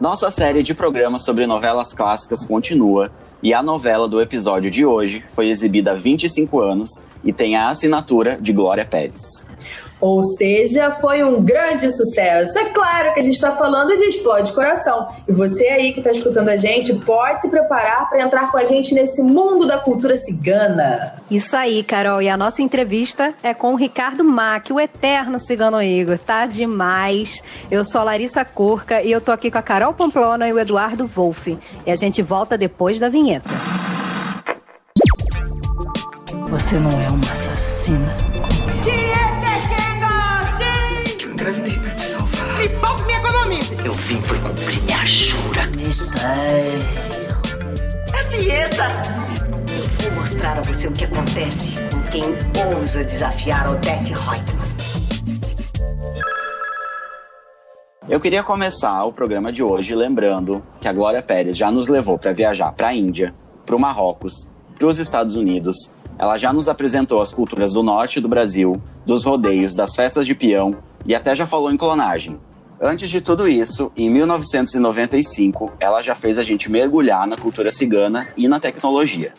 Nossa série de programas sobre novelas clássicas continua e a novela do episódio de hoje foi exibida há 25 anos e tem a assinatura de Glória Pérez. Ou seja, foi um grande sucesso. É claro que a gente está falando de Explode Coração. E você aí que está escutando a gente pode se preparar para entrar com a gente nesse mundo da cultura cigana. Isso aí, Carol. E a nossa entrevista é com o Ricardo Mack, o eterno cigano Igor. Tá demais. Eu sou a Larissa Curca e eu tô aqui com a Carol Pamplona e o Eduardo Wolff. E a gente volta depois da vinheta. Você não é uma assassina. Eu vim foi cumprir minha jura. Mistério. É dieta. Eu vou mostrar a você o que acontece com quem ousa desafiar Odette Reutemann. Eu queria começar o programa de hoje lembrando que a Glória Pérez já nos levou para viajar para a Índia, para o Marrocos, para os Estados Unidos. Ela já nos apresentou as culturas do norte do Brasil, dos rodeios, das festas de peão e até já falou em clonagem. Antes de tudo isso, em 1995, ela já fez a gente mergulhar na cultura cigana e na tecnologia.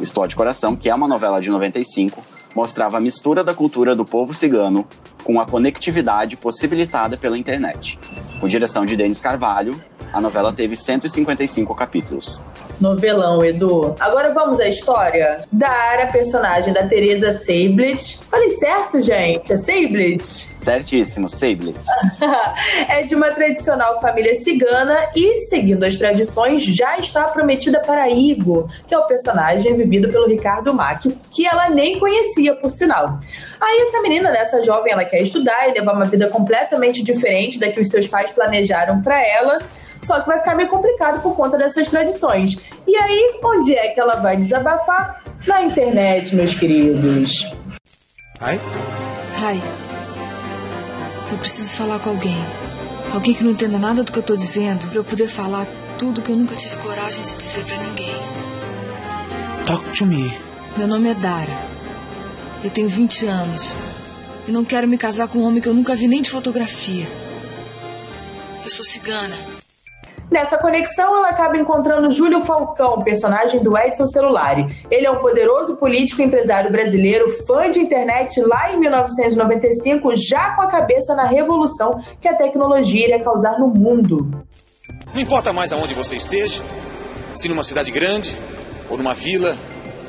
Explode Coração, que é uma novela de 95, mostrava a mistura da cultura do povo cigano com a conectividade possibilitada pela internet. Com direção de Denis Carvalho, a novela teve 155 capítulos. Novelão, Edu. Agora vamos à história. Dara, personagem da Teresa Seiblitz. Falei certo, gente? É Seiblitz? Certíssimo, Seiblitz. é de uma tradicional família cigana e, seguindo as tradições, já está prometida para Igor, que é o personagem vivido pelo Ricardo Mack, que ela nem conhecia, por sinal. Aí essa menina, né, essa jovem, ela quer estudar e levar uma vida completamente diferente da que os seus pais planejaram para ela. Só que vai ficar meio complicado por conta dessas tradições. E aí, onde é que ela vai desabafar? Na internet, meus queridos. Ai? Ai. Eu preciso falar com alguém. Alguém que não entenda nada do que eu tô dizendo, para eu poder falar tudo que eu nunca tive coragem de dizer para ninguém. Talk to me. Meu nome é Dara. Eu tenho 20 anos. E não quero me casar com um homem que eu nunca vi nem de fotografia. Eu sou cigana. Nessa conexão, ela acaba encontrando Júlio Falcão, personagem do Edson Celulari. Ele é um poderoso político e empresário brasileiro, fã de internet lá em 1995, já com a cabeça na revolução que a tecnologia iria causar no mundo. Não importa mais aonde você esteja, se numa cidade grande, ou numa vila,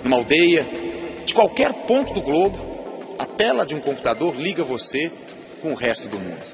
numa aldeia, de qualquer ponto do globo, a tela de um computador liga você com o resto do mundo.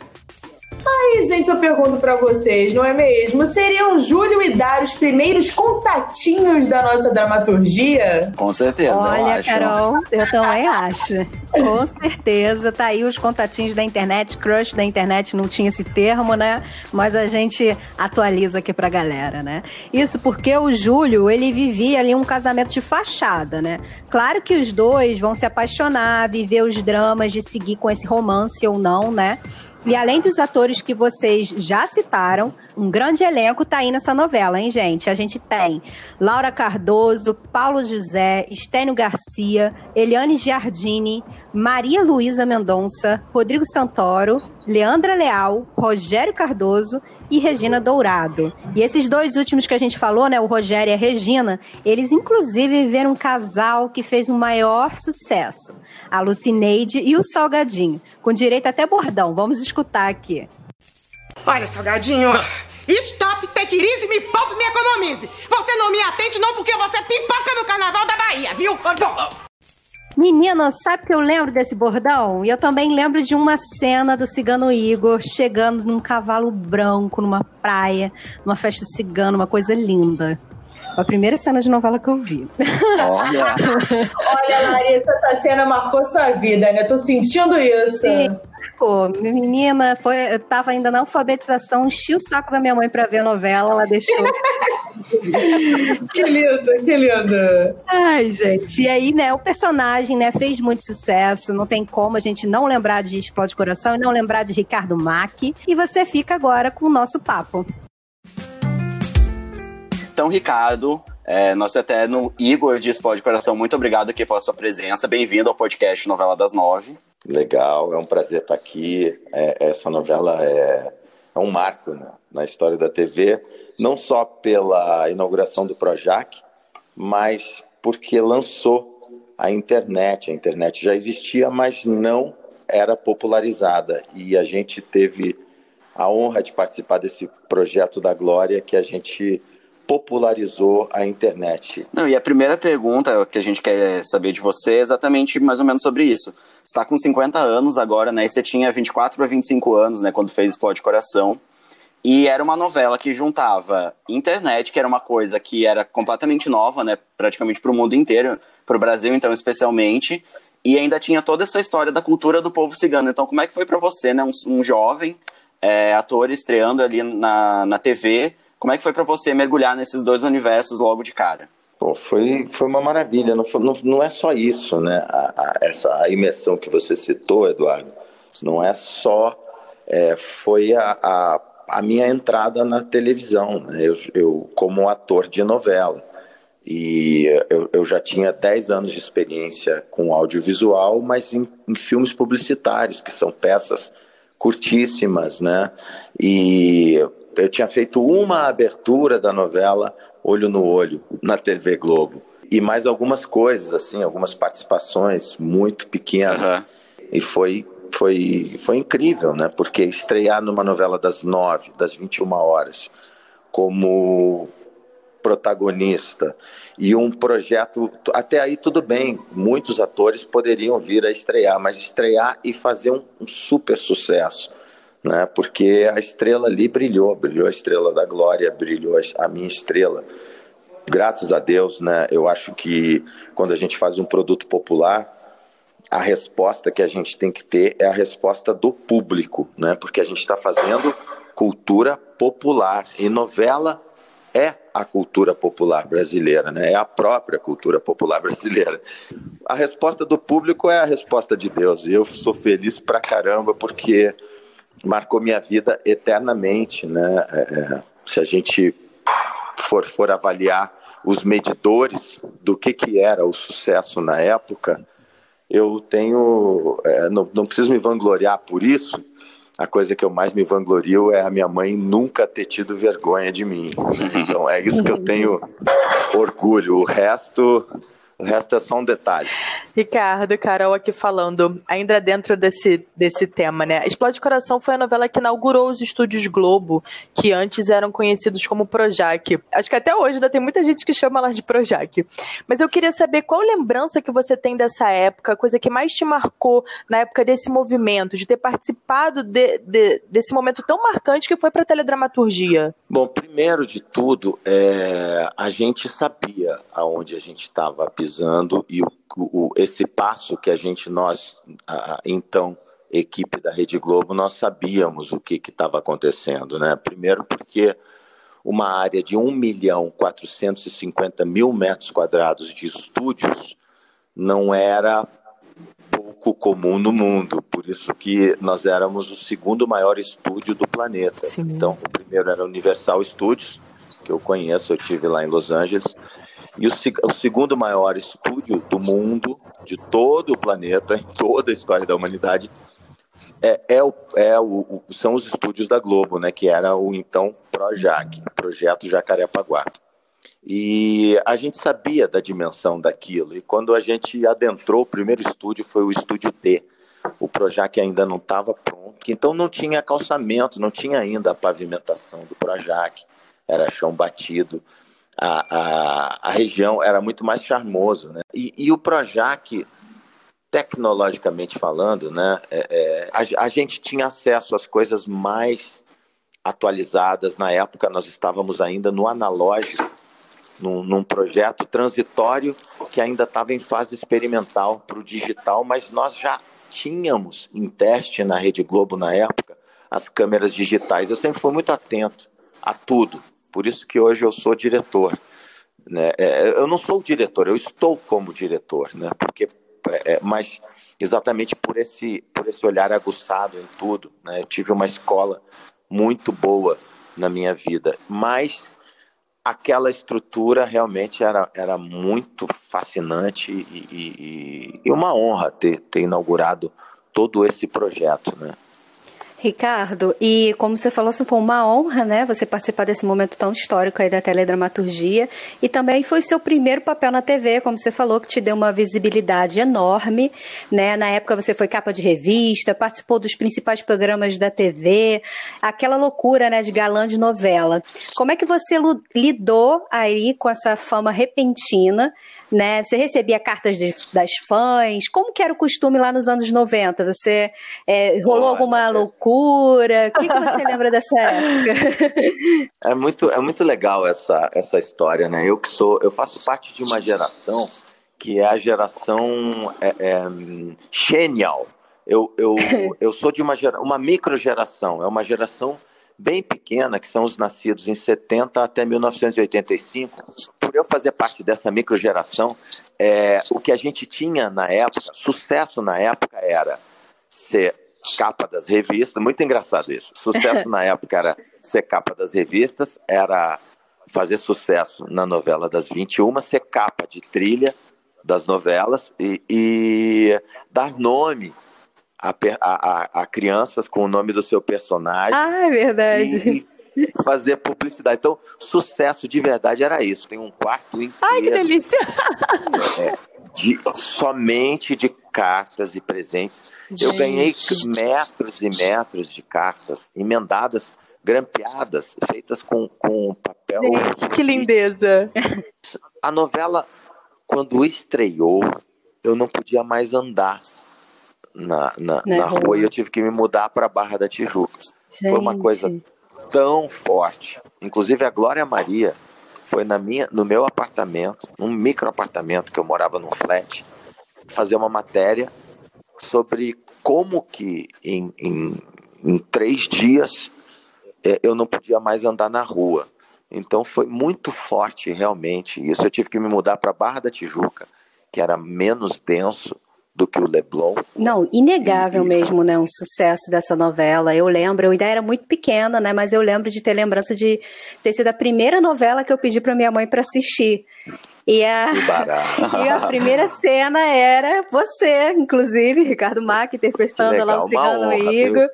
Aí, gente, eu pergunto para vocês, não é mesmo? Seriam Júlio e Dário os primeiros contatinhos da nossa dramaturgia? Com certeza, Olha, eu acho. Carol, eu também acho. Com certeza, tá aí os contatinhos da internet, crush da internet, não tinha esse termo, né? Mas a gente atualiza aqui pra galera, né? Isso porque o Júlio, ele vivia ali um casamento de fachada, né? Claro que os dois vão se apaixonar, viver os dramas de seguir com esse romance ou não, né? E além dos atores que vocês já citaram, um grande elenco tá aí nessa novela, hein, gente? A gente tem Laura Cardoso, Paulo José, Estênio Garcia, Eliane Giardini, Maria Luísa Mendonça, Rodrigo Santoro, Leandra Leal, Rogério Cardoso e Regina Dourado. E esses dois últimos que a gente falou, né, o Rogério e a Regina, eles inclusive viveram um casal que fez um maior sucesso. A Lucineide e o Salgadinho, com direito até bordão. Vamos escutar aqui. Olha, Salgadinho. Stop, take it me poupe, me economize. Você não me atende não porque você pipoca no carnaval da Bahia, viu? Menina, sabe que eu lembro desse bordão? E eu também lembro de uma cena do cigano Igor chegando num cavalo branco numa praia, numa festa cigana, uma coisa linda. Foi a primeira cena de novela que eu vi. Olha, Olha, Larissa, essa cena marcou sua vida, né? Eu tô sentindo isso. Sim. Pô, menina, foi, eu tava ainda na alfabetização, enchi o saco da minha mãe pra ver a novela, ela deixou. Que lindo, que lindo. Ai, gente. E aí, né, o personagem, né, fez muito sucesso. Não tem como a gente não lembrar de Explode Coração e não lembrar de Ricardo Mack. E você fica agora com o nosso papo. então, Ricardo, é, nosso eterno Igor de Explode Coração, muito obrigado aqui pela sua presença. Bem-vindo ao podcast Novela das Nove. Legal, é um prazer estar aqui. É, essa novela é, é um marco né, na história da TV, não só pela inauguração do Projac, mas porque lançou a internet. A internet já existia, mas não era popularizada. E a gente teve a honra de participar desse projeto da Glória que a gente popularizou a internet. Não, e a primeira pergunta que a gente quer saber de você é exatamente mais ou menos sobre isso. Você está com 50 anos agora, né? E você tinha 24 para 25 anos, né? Quando fez Explode Coração. E era uma novela que juntava internet, que era uma coisa que era completamente nova, né? Praticamente para o mundo inteiro, para o Brasil, então, especialmente. E ainda tinha toda essa história da cultura do povo cigano. Então, como é que foi para você, né? Um, um jovem é, ator estreando ali na, na TV como é que foi para você mergulhar nesses dois universos logo de cara? Pô, foi, foi uma maravilha. Não, não, não é só isso, né? A, a, essa a imersão que você citou, Eduardo, não é só. É, foi a, a, a, minha entrada na televisão, né? eu, eu como ator de novela. E eu, eu, já tinha 10 anos de experiência com audiovisual, mas em, em filmes publicitários, que são peças curtíssimas, né? E eu tinha feito uma abertura da novela Olho no Olho na TV Globo e mais algumas coisas assim, algumas participações muito pequenas uhum. e foi foi foi incrível, né? Porque estrear numa novela das nove, das 21 horas como protagonista e um projeto até aí tudo bem muitos atores poderiam vir a estrear mas estrear e fazer um, um super sucesso né? Porque a estrela ali brilhou, brilhou a estrela da glória, brilhou a minha estrela. Graças a Deus, né? Eu acho que quando a gente faz um produto popular, a resposta que a gente tem que ter é a resposta do público, né? Porque a gente está fazendo cultura popular e novela é a cultura popular brasileira, né? É a própria cultura popular brasileira. A resposta do público é a resposta de Deus e eu sou feliz pra caramba porque marcou minha vida eternamente, né? É, é, se a gente for, for avaliar os medidores do que, que era o sucesso na época, eu tenho. É, não, não preciso me vangloriar por isso. A coisa que eu mais me vanglorio é a minha mãe nunca ter tido vergonha de mim. Então é isso que eu tenho orgulho. O resto o resto é só um detalhe. Ricardo, Carol aqui falando, ainda dentro desse, desse tema, né? Explode Coração foi a novela que inaugurou os estúdios Globo, que antes eram conhecidos como Projac. Acho que até hoje ainda tem muita gente que chama elas de Projac. Mas eu queria saber qual lembrança que você tem dessa época, a coisa que mais te marcou na época desse movimento, de ter participado de, de, desse momento tão marcante que foi para a teledramaturgia. Bom, primeiro de tudo, é, a gente sabia aonde a gente estava pisando e o, o, esse passo que a gente, nós, a, então, equipe da Rede Globo, nós sabíamos o que estava acontecendo, né? Primeiro porque uma área de 1 milhão 450 mil metros quadrados de estúdios não era pouco comum no mundo, por isso que nós éramos o segundo maior estúdio do planeta. Sim. Então, o primeiro era Universal Studios, que eu conheço, eu tive lá em Los Angeles, e o, o, segundo maior estúdio do mundo, de todo o planeta, em toda a história da humanidade, é, é, o, é o, são os estúdios da Globo, né, que era o então Projac, Projeto Jacarepaguá. E a gente sabia da dimensão daquilo. E quando a gente adentrou, o primeiro estúdio foi o estúdio D. O Projac ainda não estava pronto, então não tinha calçamento, não tinha ainda a pavimentação do Projac, era chão batido a, a, a região era muito mais charmoso. Né? E, e o Projac, tecnologicamente falando, né, é, é, a, a, gente tinha acesso às coisas mais atualizadas. Na época, nós estávamos ainda no analógico, num, num projeto transitório que ainda estava em fase experimental para o digital, mas nós já tínhamos em teste na Rede Globo na época as câmeras digitais. Eu sempre fui muito atento a tudo, por isso que hoje eu sou diretor. Né? É, eu não sou o diretor, eu estou como diretor, né? Porque, é, mas exatamente por esse, por esse olhar aguçado em tudo. Né? Eu tive uma escola muito boa na minha vida, mas aquela estrutura realmente era, era muito fascinante e, e, e uma honra ter, ter inaugurado todo esse projeto, né? Ricardo, e como você falou, assim, foi uma honra, né, você participar desse momento tão histórico aí da teledramaturgia, e também foi seu primeiro papel na TV, como você falou, que te deu uma visibilidade enorme, né, na época você foi capa de revista, participou dos principais programas da TV, aquela loucura, né, de galã de novela. Como é que você lidou aí com essa fama repentina, né? Você recebia cartas de, das fãs? Como que era o costume lá nos anos 90? Você é, rolou Olha, alguma é... loucura? O que, que você lembra dessa época? É muito, é muito legal essa, essa história, né? Eu que sou, eu faço parte de uma geração que é a geração é, é, genial. Eu, eu, eu sou de uma, gera, uma micro geração, é uma geração bem pequena, que são os nascidos em 70 até 1985, por eu fazer parte dessa microgeração, é, o que a gente tinha na época, sucesso na época era ser capa das revistas, muito engraçado isso. Sucesso na época era ser capa das revistas, era fazer sucesso na novela das 21, ser capa de trilha das novelas e, e dar nome a, a, a, crianças com o nome do seu personagem. Ah, é verdade. E fazer publicidade. Então, sucesso de verdade era isso. Tem um quarto inteiro. Ai, que delícia! É, de, somente de cartas e presentes. Gente. Eu ganhei metros e metros de cartas emendadas, grampeadas, feitas com, com papel. Gente, que lindeza! A novela, quando estreou, eu não podia mais andar na, na, na, na rua. e eu tive que me mudar para Barra da Tijuca. Gente. Foi uma coisa tão forte. Inclusive a Glória Maria foi na minha, no meu apartamento, num micro apartamento que eu morava num flat, fazer uma matéria sobre como que em, em, em três dias é, eu não podia mais andar na rua. Então foi muito forte realmente isso. Eu tive que me mudar para Barra da Tijuca, que era menos denso do que o Leblon. Não, inegável e, mesmo, né? Um sucesso dessa novela. Eu lembro, eu ainda era muito pequena, né? Mas eu lembro de ter lembrança de ter sido a primeira novela que eu pedi para minha mãe para assistir. E a, e a primeira cena era você, inclusive, Ricardo Mack, interpretando lá o Cigano Igor.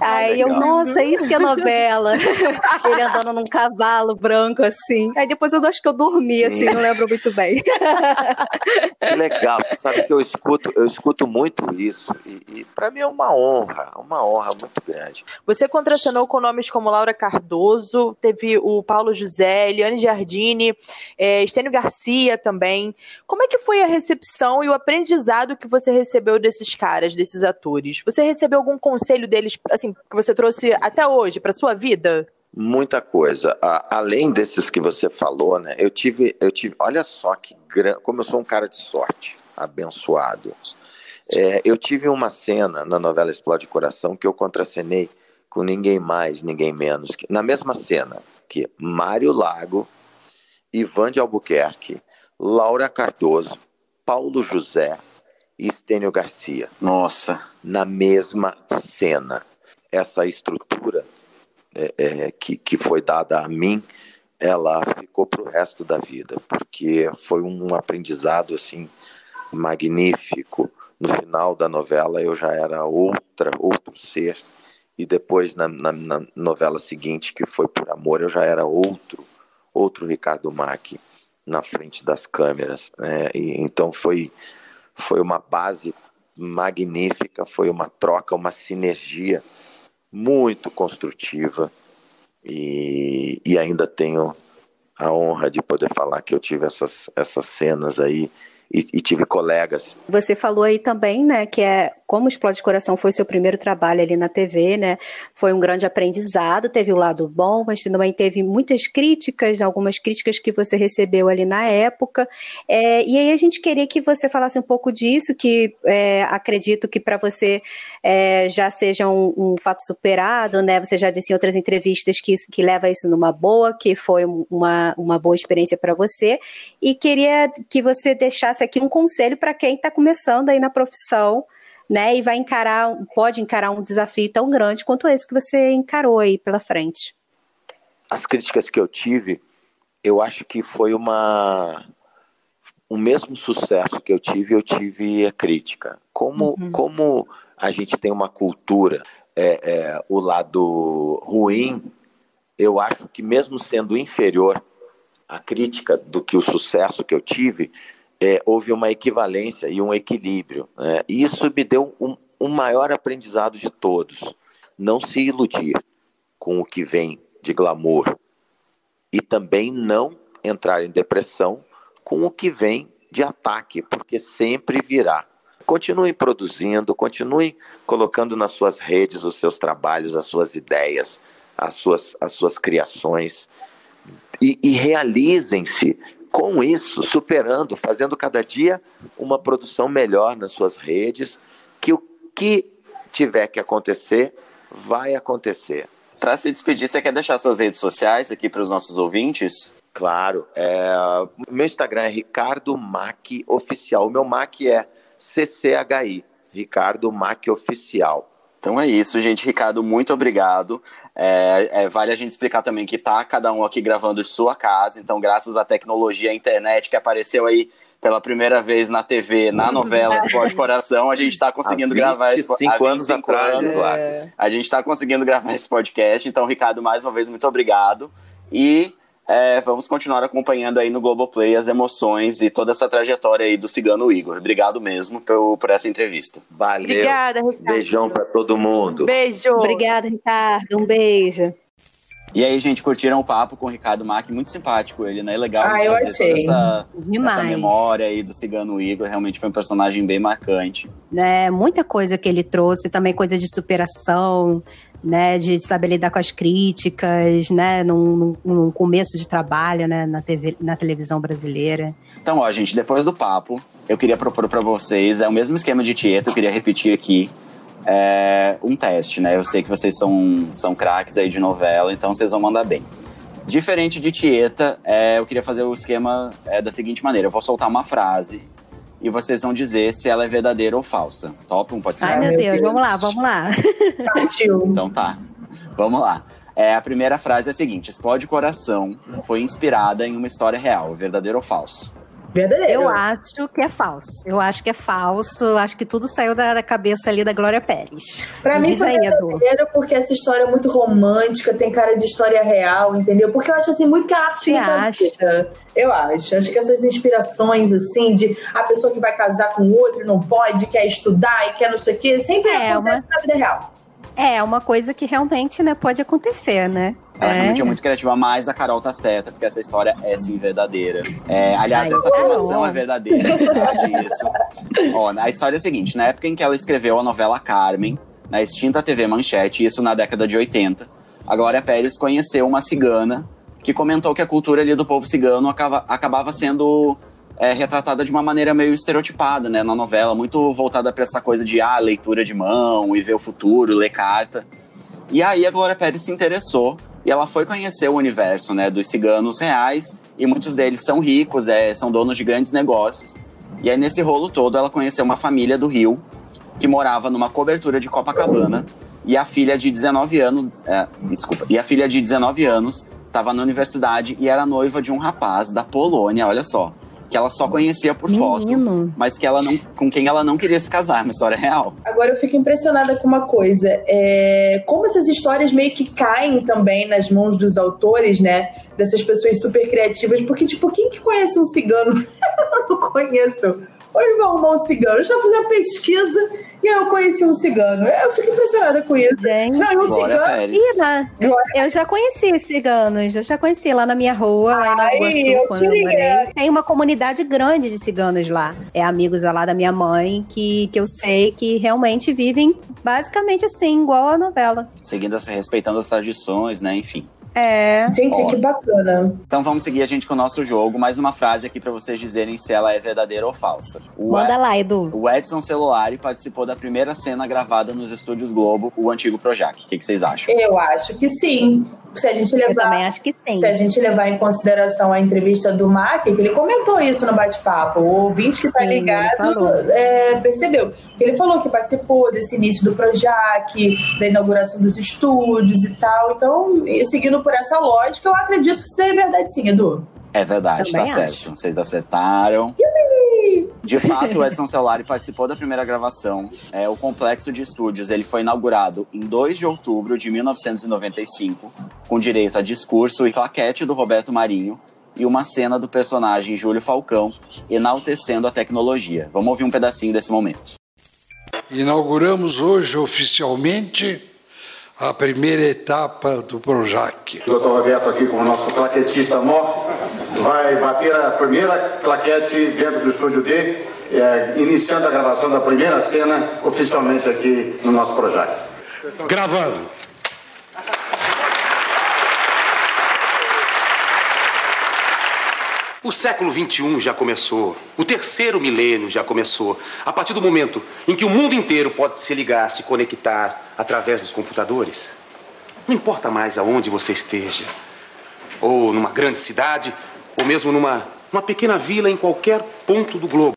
Aí eu, nossa, isso que é novela. Ele andando num cavalo branco, assim. Aí depois eu acho que eu dormi, assim, não lembro muito bem. Que legal. Sabe que eu escuto, eu escuto muito isso. E, e para mim é uma honra, uma honra muito grande. Você contracenou com nomes como Laura Cardoso, teve o Paulo José, Eliane Giardini, é, Estênio Garcia, também. Como é que foi a recepção e o aprendizado que você recebeu desses caras, desses atores? Você recebeu algum conselho deles, assim, que você trouxe até hoje para sua vida? Muita coisa. além desses que você falou, né? Eu tive, eu tive. Olha só que grande. Como eu sou um cara de sorte, abençoado. É, eu tive uma cena na novela Explode Coração que eu contracenei com ninguém mais, ninguém menos. Que, na mesma cena que Mário Lago, Ivan de Albuquerque Laura Cardoso, Paulo José e Estênio Garcia. Nossa. Na mesma cena. Essa estrutura é, é, que, que foi dada a mim, ela ficou para o resto da vida, porque foi um aprendizado assim magnífico. No final da novela eu já era outra, outro ser, e depois na, na, na novela seguinte, que foi Por Amor, eu já era outro, outro Ricardo Mack na frente das câmeras. Né? E, então foi, foi uma base magnífica, foi uma troca, uma sinergia muito construtiva e, e ainda tenho a honra de poder falar que eu tive essas, essas cenas aí e, e, tive colegas. Você falou aí também, né, que é como Explode Coração foi seu primeiro trabalho ali na TV, né? Foi um grande aprendizado, teve o um lado bom, mas também teve muitas críticas, algumas críticas que você recebeu ali na época. É, e aí a gente queria que você falasse um pouco disso, que é, acredito que para você é, já seja um, um, fato superado, né? Você já disse em outras entrevistas que, que leva isso numa boa, que foi uma, uma boa experiência para você. E queria que você deixasse aqui um conselho para quem está começando aí na profissão, né? E vai encarar, pode encarar um desafio tão grande quanto esse que você encarou aí pela frente. As críticas que eu tive, eu acho que foi uma o mesmo sucesso que eu tive, eu tive a crítica. Como, uhum. como a gente tem uma cultura é, é, o lado ruim, eu acho que mesmo sendo inferior à crítica do que o sucesso que eu tive, é, houve uma equivalência e um equilíbrio. Né? E isso me deu um, um maior aprendizado de todos. Não se iludir com o que vem de glamour e também não entrar em depressão com o que vem de ataque, porque sempre virá. Continuem produzindo, continuem colocando nas suas redes os seus trabalhos, as suas ideias, as suas, as suas criações e, e realizem-se com isso, superando, fazendo cada dia uma produção melhor nas suas redes, que o que tiver que acontecer, vai acontecer. Para se despedir, você quer deixar suas redes sociais aqui para os nossos ouvintes? Claro. É, meu Instagram é Ricardo Mac Oficial. O meu Mac é CCHI, Ricardo Mac Oficial. Então é isso, gente. Ricardo, muito obrigado. É, é, vale a gente explicar também que tá cada um aqui gravando de sua casa. Então, graças à tecnologia, à internet que apareceu aí pela primeira vez na TV, na novela Esporte Coração, a gente está conseguindo gravar esse podcast. anos atrás, anos, é. A gente está conseguindo gravar esse podcast. Então, Ricardo, mais uma vez, muito obrigado. E é, vamos continuar acompanhando aí no Globoplay as emoções e toda essa trajetória aí do Cigano Igor. Obrigado mesmo por, por essa entrevista. Valeu. Obrigada, Ricardo. Beijão para todo mundo. Beijo. Obrigada, Ricardo. Um beijo. E aí, gente, curtiram o papo com o Ricardo Mack, muito simpático ele, né? Legal ah, eu achei. Essa, essa, memória aí do Cigano Igor, realmente foi um personagem bem marcante. É, muita coisa que ele trouxe, também coisa de superação, né, de saber lidar com as críticas, né, num, num começo de trabalho, né, na, TV, na televisão brasileira. Então, ó, gente, depois do papo, eu queria propor para vocês, é o mesmo esquema de Tieto, eu queria repetir aqui, é, um teste, né, eu sei que vocês são, são craques aí de novela, então vocês vão mandar bem. Diferente de Tieta, é, eu queria fazer o esquema é, da seguinte maneira, eu vou soltar uma frase e vocês vão dizer se ela é verdadeira ou falsa. Top? Um pode ser? Ai, meu, Deus, Deus, vamos lá, vamos lá. Partiu. então tá, vamos lá. É, a primeira frase é a seguinte: Explode Coração foi inspirada em uma história real, verdadeiro ou falso? Verdadeiro. Eu acho que é falso. Eu acho que é falso. Acho que tudo saiu da, da cabeça ali da Glória Pérez. Pra mim foi verdadeiro porque essa história é muito romântica, tem cara de história real, entendeu? Porque eu acho assim muito que a arte acha? Eu acho. Acho que essas inspirações assim de a pessoa que vai casar com outro não pode, quer estudar e quer não sei o quê, sempre é acontece uma... na vida real. É, uma coisa que realmente né, pode acontecer, né? Ela é. realmente é muito criativa, mas a Carol tá certa, porque essa história é sim verdadeira. É, aliás, Ai, essa afirmação é verdadeira, é verdade isso. Ó, a história é a seguinte: na época em que ela escreveu a novela Carmen, na extinta TV Manchete, isso na década de 80, a Glória Pérez conheceu uma cigana que comentou que a cultura ali do povo cigano acaba, acabava sendo é, retratada de uma maneira meio estereotipada, né, na novela, muito voltada para essa coisa de ah, leitura de mão e ver o futuro, ler carta. E aí a Glória Pérez se interessou e ela foi conhecer o universo né, dos ciganos reais, e muitos deles são ricos, é, são donos de grandes negócios. E aí, nesse rolo todo, ela conheceu uma família do Rio, que morava numa cobertura de Copacabana, e a filha de 19 anos, é, desculpa, e a filha de 19 anos estava na universidade e era noiva de um rapaz da Polônia, olha só que ela só conhecia por Menino. foto, mas que ela não, com quem ela não queria se casar, uma história real. Agora eu fico impressionada com uma coisa, é, como essas histórias meio que caem também nas mãos dos autores, né? Dessas pessoas super criativas, porque, tipo, quem que conhece um cigano? eu não conheço. Hoje vou arrumar um cigano. Eu já fiz a pesquisa e eu conheci um cigano. Eu fico impressionada com isso. Gente, não, um cigano. Ida, eu já conheci ciganos, eu já conheci lá na minha rua, lá em Nova Iguaçu, quando eu morei. Tem uma comunidade grande de ciganos lá. É amigos lá da minha mãe, que, que eu sei que realmente vivem basicamente assim, igual a novela. Seguindo, respeitando as tradições, né? Enfim. É. Gente, que bacana. Então vamos seguir a gente com o nosso jogo. Mais uma frase aqui para vocês dizerem se ela é verdadeira ou falsa. O Manda lá, Edu. O Edson Celulari participou da primeira cena gravada nos estúdios Globo, o antigo Projac. O que, que vocês acham? Eu acho que sim. Se a gente levar, Eu também acho que sim. Se a gente levar em consideração a entrevista do Mac, que ele comentou isso no bate-papo. O ouvinte que está ligado é, percebeu. Ele falou que participou desse início do Projac, da inauguração dos estúdios e tal. Então, seguindo por essa lógica, eu acredito que isso é verdade sim, Edu. É verdade, Também tá acho. certo. Vocês acertaram. De fato, o Edson Celulari participou da primeira gravação. É, o complexo de estúdios ele foi inaugurado em 2 de outubro de 1995, com direito a discurso e claquete do Roberto Marinho e uma cena do personagem Júlio Falcão enaltecendo a tecnologia. Vamos ouvir um pedacinho desse momento. Inauguramos hoje oficialmente a primeira etapa do Projac. O doutor Roberto aqui com o nosso claquetista mor vai bater a primeira claquete dentro do estúdio D, é, iniciando a gravação da primeira cena oficialmente aqui no nosso Projac. Gravando. O século XXI já começou, o terceiro milênio já começou. A partir do momento em que o mundo inteiro pode se ligar, se conectar através dos computadores, não importa mais aonde você esteja, ou numa grande cidade, ou mesmo numa, numa pequena vila em qualquer ponto do globo.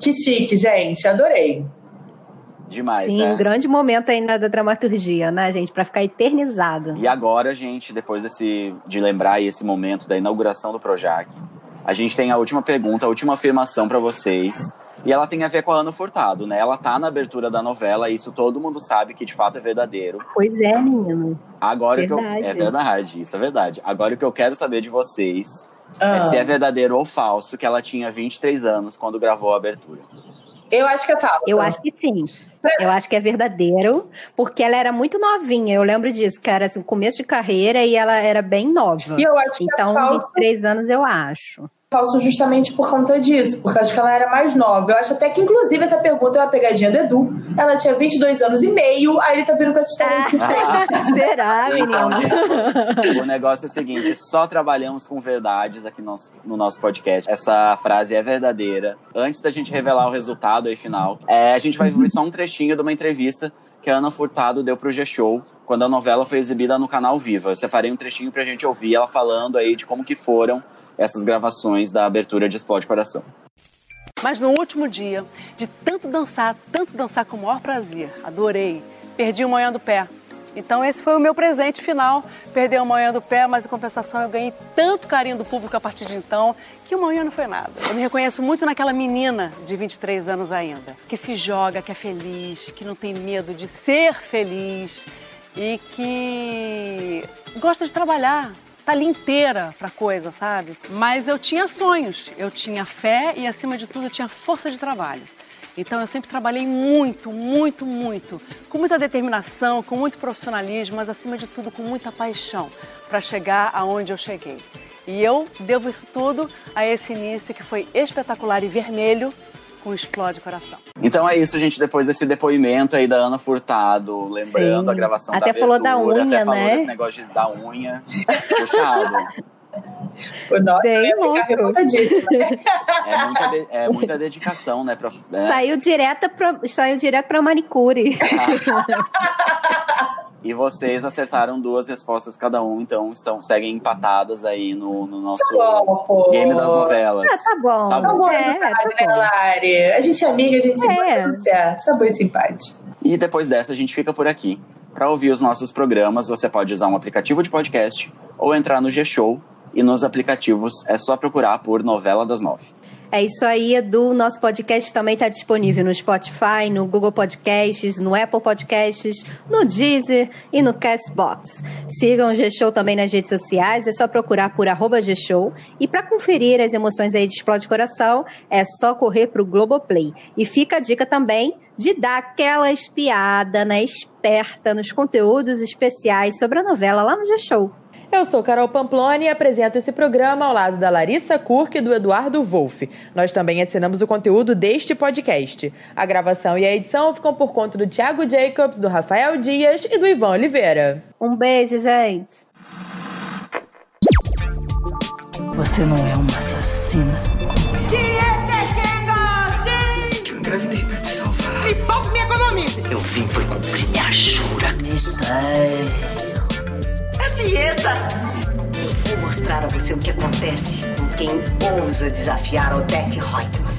Que chique, gente, adorei. Demais, Sim, né? um grande momento aí na da dramaturgia, né, gente? Pra ficar eternizado. E agora, gente, depois desse, de lembrar esse momento da inauguração do Projac, a gente tem a última pergunta, a última afirmação para vocês. E ela tem a ver com a Ana Furtado, né? Ela tá na abertura da novela, isso todo mundo sabe que de fato é verdadeiro. Pois é, menino. Agora o que eu, Verdade. é verdade, isso é verdade. Agora o que eu quero saber de vocês Ah. é se é verdadeiro ou falso que ela tinha 23 anos quando gravou a abertura. Eu acho que é falso. Eu acho que sim. Eu acho que é verdadeiro, porque ela era muito novinha. Eu lembro disso, que era assim, começo de carreira e ela era bem nova. E eu acho que é então, falso. 23 anos eu acho. Falso justamente por conta disso, porque eu acho que ela era mais nova. Eu acho até que, inclusive, essa pergunta é uma pegadinha do Edu. Ela tinha 22 anos e meio, aí ele tá vindo com essa história de 23. Será, Então, menino? o negócio é o seguinte: só trabalhamos com verdades aqui no nosso, no nosso podcast. Essa frase é verdadeira. Antes da gente revelar o resultado aí final, é, a gente vai ouvir só um trechinho de uma entrevista que a Ana Furtado deu pro G-Show quando a novela foi exibida no canal Viva. Eu separei um trechinho pra gente ouvir ela falando aí de como que foram essas gravações da abertura de Explode Coração. Mas no último dia, de tanto dançar, tanto dançar com o maior prazer, adorei, perdi o manhã do pé. Então esse foi o meu presente final, perder o manhã do pé, mas em compensação eu ganhei tanto carinho do público a partir de então, que o manhã não foi nada. Eu me reconheço muito naquela menina de 23 anos ainda, que se joga, que é feliz, que não tem medo de ser feliz e que gosta de trabalhar, tá ali inteira pra coisa, sabe? Mas eu tinha sonhos, eu tinha fé e, acima de tudo, eu tinha força de trabalho. Então eu sempre trabalhei muito, muito, muito, com muita determinação, com muito profissionalismo, mas acima de tudo com muita paixão para chegar aonde eu cheguei. E eu devo isso tudo a esse início que foi espetacular e vermelho com Explode Coração. Então é isso, gente. Depois desse depoimento aí da Ana Furtado, lembrando Sim. a gravação Até da falou da unha, até falou né? desse negócio de da unha. Puxado. O Nossa, Bem ficar louco. revoltadíssima. É muita, de- é muita dedicação, né? Pra, né? Saiu direto pra, saiu direto pra manicure. E vocês acertaram duas respostas cada um, então estão, seguem empatadas aí no, no nosso Tá bom, game das novelas. Ah, tá bom. Tá Tá bom. bom, É, tá né, bom. Lari? A gente é amiga, a gente se É. tudo certo. Tá bom esse empate. E depois dessa, a gente fica por aqui. Para ouvir os nossos programas, você pode usar um aplicativo de podcast ou entrar no G-Show. E nos aplicativos é só procurar por Novela das Nove. É isso aí, Edu. Nosso podcast também está disponível no Spotify, no Google Podcasts, no Apple Podcasts, no Deezer e no Castbox. Sigam o G-Show também nas redes sociais, é só procurar por arroba G-Show. E para conferir as emoções aí de Explode Coração, é só correr para o Globoplay. E fica a dica também de dar aquela espiada, né, esperta nos conteúdos especiais sobre a novela lá no G-Show. Eu sou Carol Pamploni e apresento esse programa ao lado da Larissa Kurk e do Eduardo Wolff. Nós também assinamos o conteúdo deste podcast. A gravação e a edição ficam por conta do Thiago Jacobs, do Rafael Dias e do Ivan Oliveira. Um beijo, gente! Você não é uma assassina. Engravidei pra te salvar. Me poupe, me economize. Eu vim foi cumprir minha jura. Dieta! Eu vou mostrar a você o que acontece com quem ousa desafiar Odette Reutemann.